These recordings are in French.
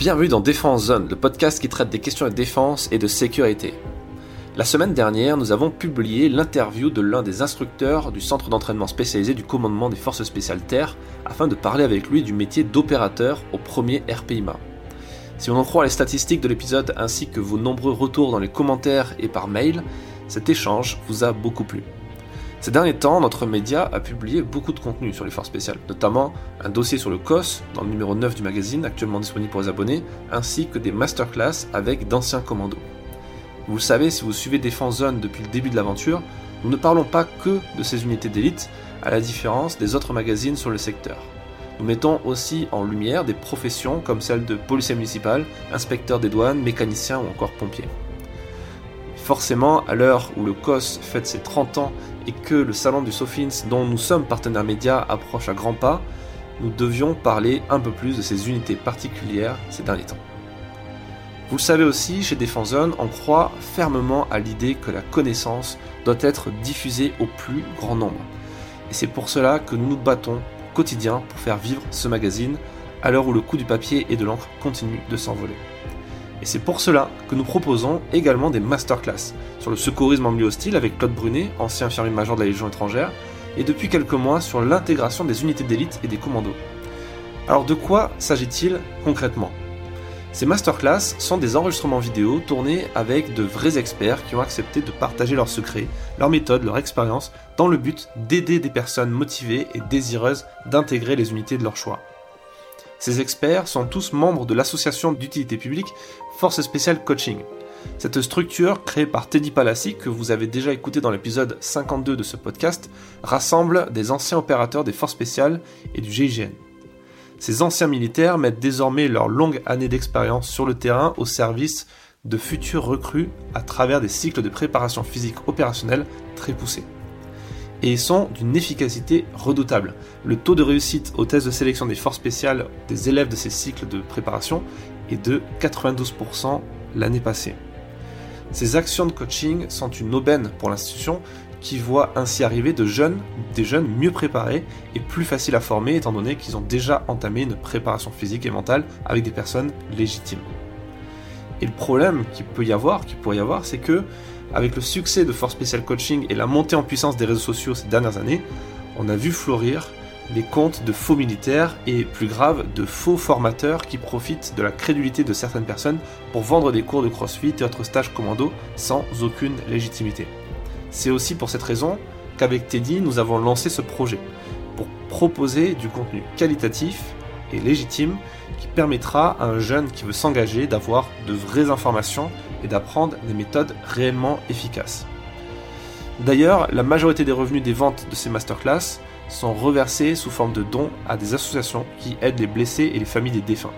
Bienvenue dans Défense Zone, le podcast qui traite des questions de défense et de sécurité. La semaine dernière, nous avons publié l'interview de l'un des instructeurs du centre d'entraînement spécialisé du commandement des forces spéciales terre afin de parler avec lui du métier d'opérateur au premier RPIMA. Si on en croit les statistiques de l'épisode ainsi que vos nombreux retours dans les commentaires et par mail, cet échange vous a beaucoup plu. Ces derniers temps, notre média a publié beaucoup de contenu sur les forces spéciales, notamment un dossier sur le COS dans le numéro 9 du magazine, actuellement disponible pour les abonnés, ainsi que des masterclass avec d'anciens commandos. Vous le savez, si vous suivez Défense Zone depuis le début de l'aventure, nous ne parlons pas que de ces unités d'élite, à la différence des autres magazines sur le secteur. Nous mettons aussi en lumière des professions comme celles de policier municipal, inspecteur des douanes, mécanicien ou encore pompier. Forcément, à l'heure où le COS fête ses 30 ans et que le salon du Sofins, dont nous sommes partenaires médias, approche à grands pas, nous devions parler un peu plus de ces unités particulières ces derniers temps. Vous le savez aussi, chez Défense Zone, on croit fermement à l'idée que la connaissance doit être diffusée au plus grand nombre. Et c'est pour cela que nous nous battons au quotidien pour faire vivre ce magazine à l'heure où le coût du papier et de l'encre continue de s'envoler. Et c'est pour cela que nous proposons également des masterclass sur le secourisme en milieu hostile avec Claude Brunet, ancien infirmier major de la Légion étrangère, et depuis quelques mois sur l'intégration des unités d'élite et des commandos. Alors de quoi s'agit-il concrètement? Ces masterclass sont des enregistrements vidéo tournés avec de vrais experts qui ont accepté de partager leurs secrets, leurs méthodes, leur expérience, dans le but d'aider des personnes motivées et désireuses d'intégrer les unités de leur choix. Ces experts sont tous membres de l'association d'utilité publique Force Spéciale Coaching. Cette structure, créée par Teddy Palassi, que vous avez déjà écouté dans l'épisode 52 de ce podcast, rassemble des anciens opérateurs des forces spéciales et du GIGN. Ces anciens militaires mettent désormais leur longue année d'expérience sur le terrain au service de futurs recrues à travers des cycles de préparation physique opérationnelle très poussés et sont d'une efficacité redoutable. Le taux de réussite aux tests de sélection des forces spéciales des élèves de ces cycles de préparation est de 92% l'année passée. Ces actions de coaching sont une aubaine pour l'institution qui voit ainsi arriver des jeunes mieux préparés et plus faciles à former étant donné qu'ils ont déjà entamé une préparation physique et mentale avec des personnes légitimes. Et le problème qu'il peut y avoir, qu'il pourrait y avoir, c'est que avec le succès de Force Special Coaching et la montée en puissance des réseaux sociaux ces dernières années, on a vu fleurir les comptes de faux militaires et, plus grave, de faux formateurs qui profitent de la crédulité de certaines personnes pour vendre des cours de crossfit et autres stages commando sans aucune légitimité. C'est aussi pour cette raison qu'avec Teddy, nous avons lancé ce projet, pour proposer du contenu qualitatif et légitime qui permettra à un jeune qui veut s'engager d'avoir de vraies informations et d'apprendre des méthodes réellement efficaces. D'ailleurs, la majorité des revenus des ventes de ces masterclass sont reversés sous forme de dons à des associations qui aident les blessés et les familles des défunts.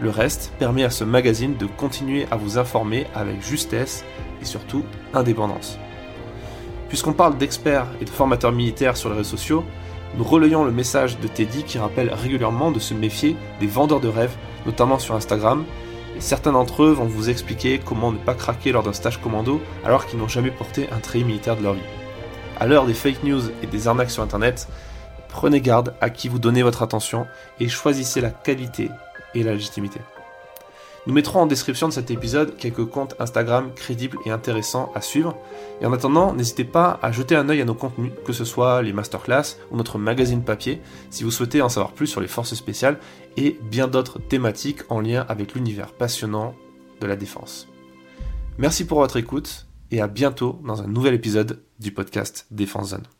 Le reste permet à ce magazine de continuer à vous informer avec justesse et surtout indépendance. Puisqu'on parle d'experts et de formateurs militaires sur les réseaux sociaux, nous relayons le message de Teddy qui rappelle régulièrement de se méfier des vendeurs de rêves, notamment sur Instagram, et certains d'entre eux vont vous expliquer comment ne pas craquer lors d'un stage commando alors qu'ils n'ont jamais porté un trait militaire de leur vie. À l'heure des fake news et des arnaques sur internet, prenez garde à qui vous donnez votre attention et choisissez la qualité et la légitimité. Nous mettrons en description de cet épisode quelques comptes Instagram crédibles et intéressants à suivre. Et en attendant, n'hésitez pas à jeter un œil à nos contenus, que ce soit les masterclass ou notre magazine papier, si vous souhaitez en savoir plus sur les forces spéciales et bien d'autres thématiques en lien avec l'univers passionnant de la défense. Merci pour votre écoute et à bientôt dans un nouvel épisode du podcast Défense Zone.